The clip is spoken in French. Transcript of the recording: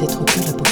d'être que la